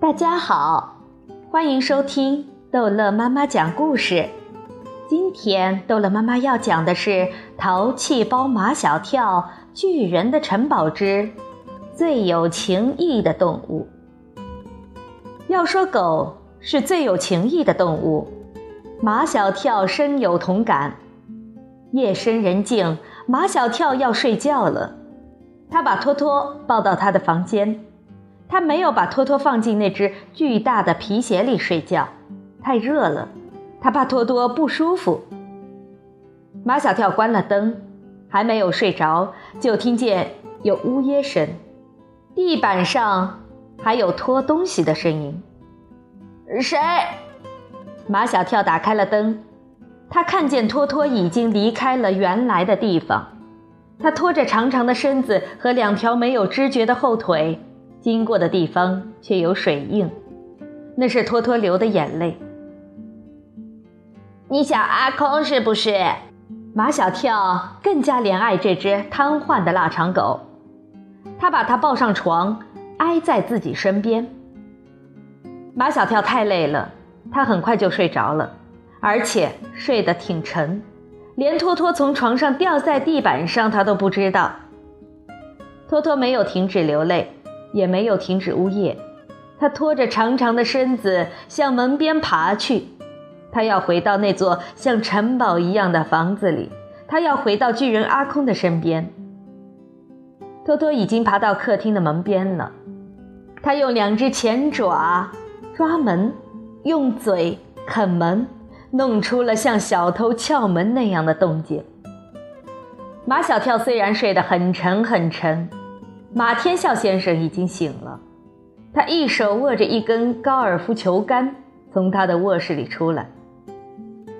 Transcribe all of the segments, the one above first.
大家好，欢迎收听逗乐妈妈讲故事。今天逗乐妈妈要讲的是《淘气包马小跳：巨人的城堡之最有情义的动物》。要说狗是最有情义的动物，马小跳深有同感。夜深人静，马小跳要睡觉了，他把托托抱到他的房间。他没有把托托放进那只巨大的皮鞋里睡觉，太热了，他怕托托不舒服。马小跳关了灯，还没有睡着，就听见有呜咽声，地板上还有拖东西的声音。谁？马小跳打开了灯，他看见托托已经离开了原来的地方，他拖着长长的身子和两条没有知觉的后腿。经过的地方却有水印，那是托托流的眼泪。你想阿空是不是？马小跳更加怜爱这只瘫痪的腊肠狗，他把它抱上床，挨在自己身边。马小跳太累了，他很快就睡着了，而且睡得挺沉，连托托从床上掉在地板上他都不知道。托托没有停止流泪。也没有停止呜咽，他拖着长长的身子向门边爬去，他要回到那座像城堡一样的房子里，他要回到巨人阿空的身边。托托已经爬到客厅的门边了，他用两只前爪抓门，用嘴啃门，弄出了像小偷撬门那样的动静。马小跳虽然睡得很沉很沉。马天笑先生已经醒了，他一手握着一根高尔夫球杆，从他的卧室里出来。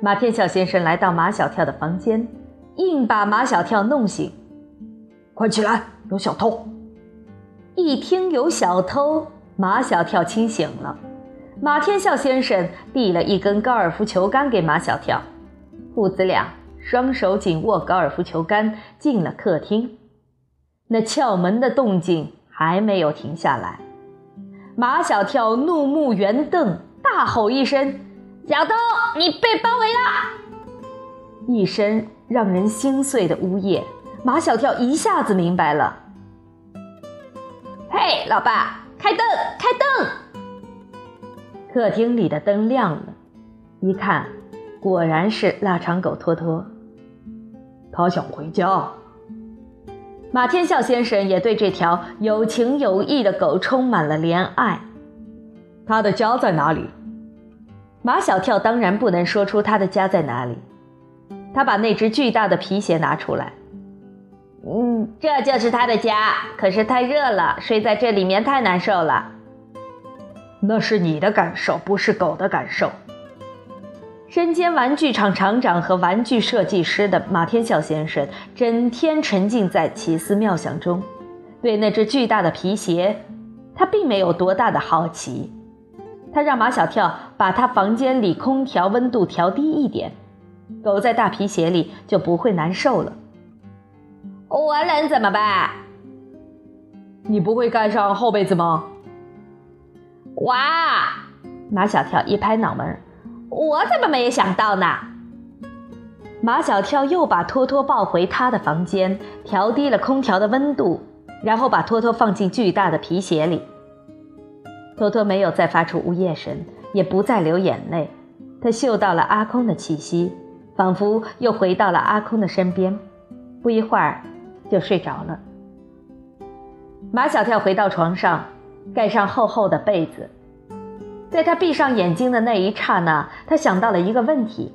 马天笑先生来到马小跳的房间，硬把马小跳弄醒：“快起来，有小偷！”一听有小偷，马小跳清醒了。马天笑先生递了一根高尔夫球杆给马小跳，父子俩双手紧握高尔夫球杆进了客厅。那撬门的动静还没有停下来，马小跳怒目圆瞪，大吼一声：“小偷，你被包围了！”一声让人心碎的呜咽，马小跳一下子明白了。嘿，老爸，开灯，开灯！客厅里的灯亮了，一看，果然是腊肠狗托托，他想回家。马天笑先生也对这条有情有义的狗充满了怜爱。他的家在哪里？马小跳当然不能说出他的家在哪里。他把那只巨大的皮鞋拿出来。嗯，这就是他的家。可是太热了，睡在这里面太难受了。那是你的感受，不是狗的感受。身兼玩具厂厂长和玩具设计师的马天笑先生，整天沉浸在奇思妙想中。对那只巨大的皮鞋，他并没有多大的好奇。他让马小跳把他房间里空调温度调低一点，狗在大皮鞋里就不会难受了。我冷怎么办？你不会盖上厚被子吗？哇！马小跳一拍脑门。我怎么没有想到呢？马小跳又把托托抱回他的房间，调低了空调的温度，然后把托托放进巨大的皮鞋里。托托没有再发出呜咽声，也不再流眼泪。他嗅到了阿空的气息，仿佛又回到了阿空的身边。不一会儿，就睡着了。马小跳回到床上，盖上厚厚的被子。在他闭上眼睛的那一刹那，他想到了一个问题：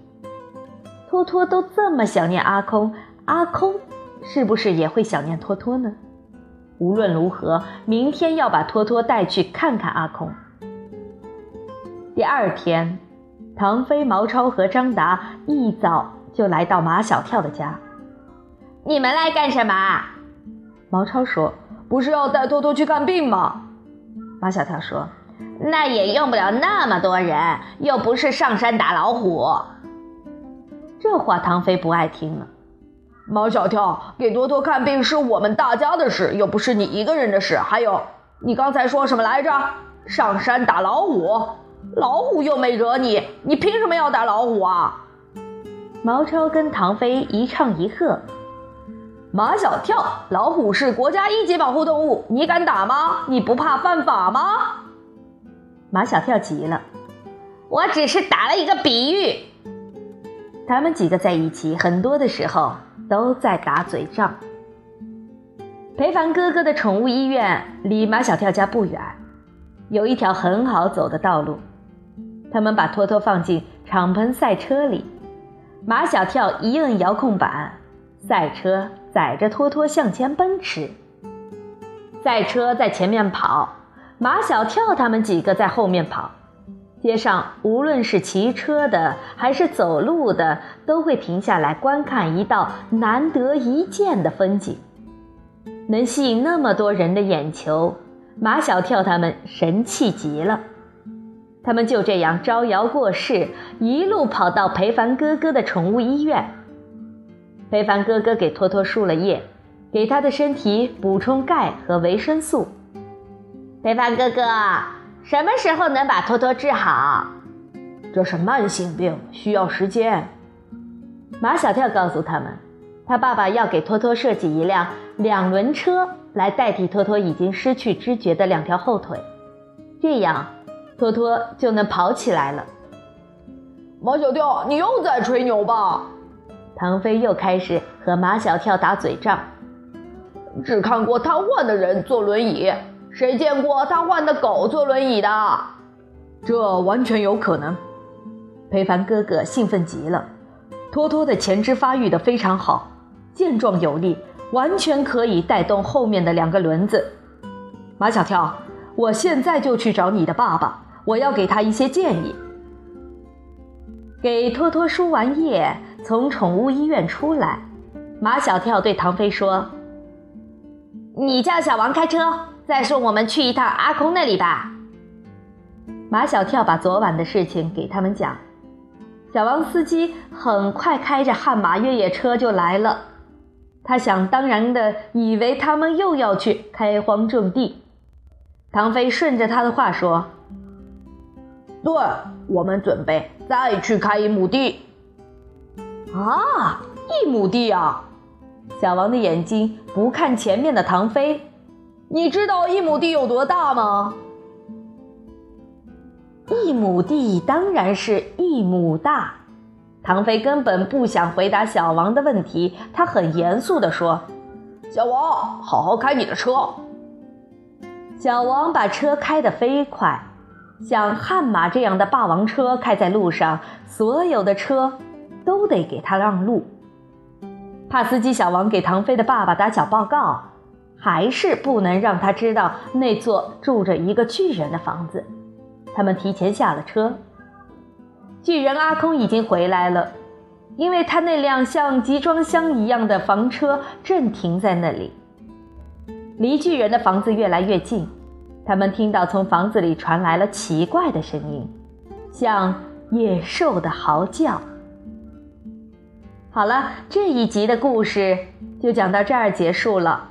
托托都这么想念阿空，阿空是不是也会想念托托呢？无论如何，明天要把托托带去看看阿空。第二天，唐飞、毛超和张达一早就来到马小跳的家。你们来干什么？毛超说：“不是要带托托去看病吗？”马小跳说。那也用不了那么多人，又不是上山打老虎。这话唐飞不爱听了。马小跳，给多多看病是我们大家的事，又不是你一个人的事。还有，你刚才说什么来着？上山打老虎，老虎又没惹你，你凭什么要打老虎啊？毛超跟唐飞一唱一和。马小跳，老虎是国家一级保护动物，你敢打吗？你不怕犯法吗？马小跳急了，我只是打了一个比喻。他们几个在一起，很多的时候都在打嘴仗。裴凡哥哥的宠物医院离马小跳家不远，有一条很好走的道路。他们把托托放进敞篷赛车里，马小跳一摁遥控板，赛车载着托托向前奔驰。赛车在前面跑，马小跳他们几个在后面跑。街上无论是骑车的还是走路的，都会停下来观看一道难得一见的风景。能吸引那么多人的眼球，马小跳他们神气极了。他们就这样招摇过市，一路跑到裴凡哥哥的宠物医院。裴凡哥哥给托托输了液，给他的身体补充钙和维生素。裴凡哥哥，什么时候能把托托治好？这是慢性病，需要时间。马小跳告诉他们。他爸爸要给托托设计一辆两轮车来代替托托已经失去知觉的两条后腿，这样托托就能跑起来了。马小跳，你又在吹牛吧？唐飞又开始和马小跳打嘴仗。只看过瘫痪的人坐轮椅，谁见过瘫痪的狗坐轮椅的？这完全有可能。裴凡哥哥兴奋极了，托托的前肢发育的非常好。健壮有力，完全可以带动后面的两个轮子。马小跳，我现在就去找你的爸爸，我要给他一些建议。给托托输完液，从宠物医院出来，马小跳对唐飞说：“你叫小王开车，再送我们去一趟阿空那里吧。”马小跳把昨晚的事情给他们讲，小王司机很快开着悍马越野车就来了。他想当然的以为他们又要去开荒种地。唐飞顺着他的话说：“对，我们准备再去开一亩地。”啊，一亩地啊！小王的眼睛不看前面的唐飞。你知道一亩地有多大吗？一亩地当然是一亩大。唐飞根本不想回答小王的问题，他很严肃地说：“小王，好好开你的车。”小王把车开得飞快，像悍马这样的霸王车开在路上，所有的车都得给他让路。怕司机小王给唐飞的爸爸打小报告，还是不能让他知道那座住着一个巨人的房子。他们提前下了车。巨人阿空已经回来了，因为他那辆像集装箱一样的房车正停在那里。离巨人的房子越来越近，他们听到从房子里传来了奇怪的声音，像野兽的嚎叫。好了，这一集的故事就讲到这儿结束了，